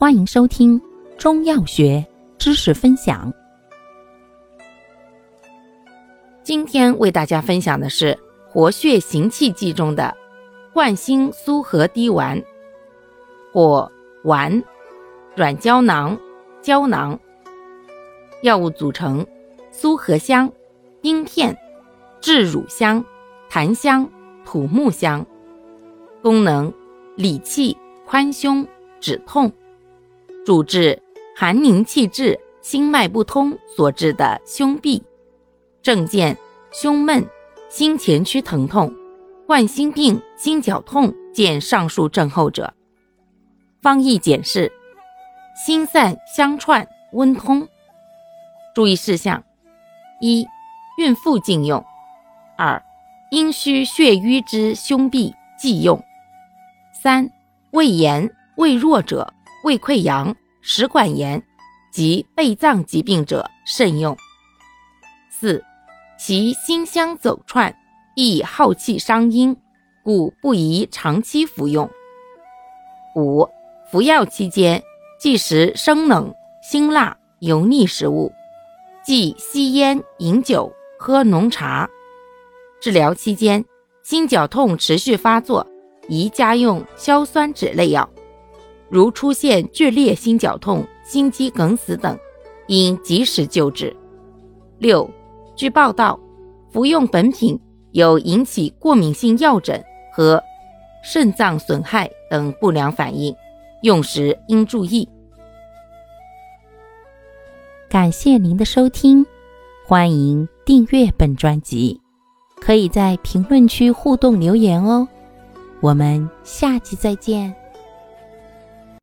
欢迎收听中药学知识分享。今天为大家分享的是活血行气剂中的冠心苏合滴丸，或丸，软胶囊、胶囊。药物组成：苏合香、丁片、炙乳香、檀香、土木香。功能：理气、宽胸、止痛。主治寒凝气滞、心脉不通所致的胸痹，症见胸闷、心前区疼痛、冠心病、心绞痛见上述症候者。方义简释：心散相串，温通。注意事项：一、孕妇禁用；二、阴虚血瘀之胸痹忌用；三、胃炎、胃弱者。胃溃疡、食管炎及备脏疾病者慎用。四、其辛香走串，易耗气伤阴，故不宜长期服用。五、服药期间忌食生冷、辛辣、油腻食物，忌吸烟、饮酒、喝浓茶。治疗期间，心绞痛持续发作，宜加用硝酸酯类药。如出现剧烈心绞痛、心肌梗死等，应及时救治。六，据报道，服用本品有引起过敏性药疹和肾脏损害等不良反应，用时应注意。感谢您的收听，欢迎订阅本专辑，可以在评论区互动留言哦。我们下期再见。